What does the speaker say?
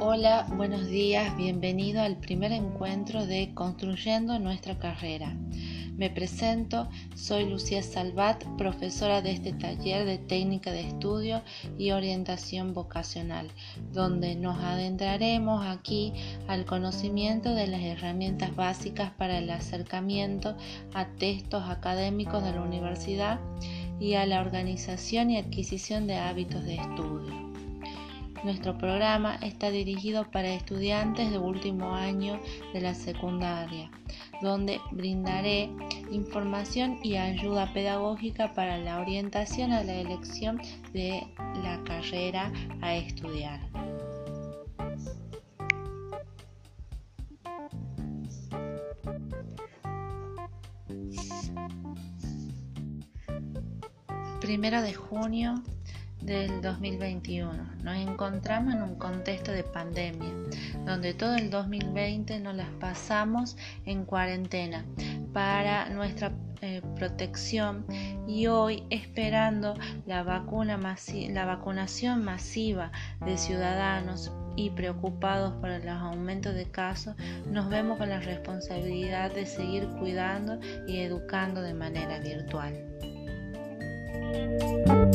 Hola, buenos días, bienvenido al primer encuentro de Construyendo nuestra carrera. Me presento, soy Lucía Salvat, profesora de este taller de técnica de estudio y orientación vocacional, donde nos adentraremos aquí al conocimiento de las herramientas básicas para el acercamiento a textos académicos de la universidad y a la organización y adquisición de hábitos de estudio. Nuestro programa está dirigido para estudiantes de último año de la secundaria, donde brindaré información y ayuda pedagógica para la orientación a la elección de la carrera a estudiar. Primero de junio del 2021. Nos encontramos en un contexto de pandemia, donde todo el 2020 nos las pasamos en cuarentena para nuestra eh, protección y hoy esperando la, vacuna la vacunación masiva de ciudadanos y preocupados por los aumentos de casos, nos vemos con la responsabilidad de seguir cuidando y educando de manera virtual. Thank you.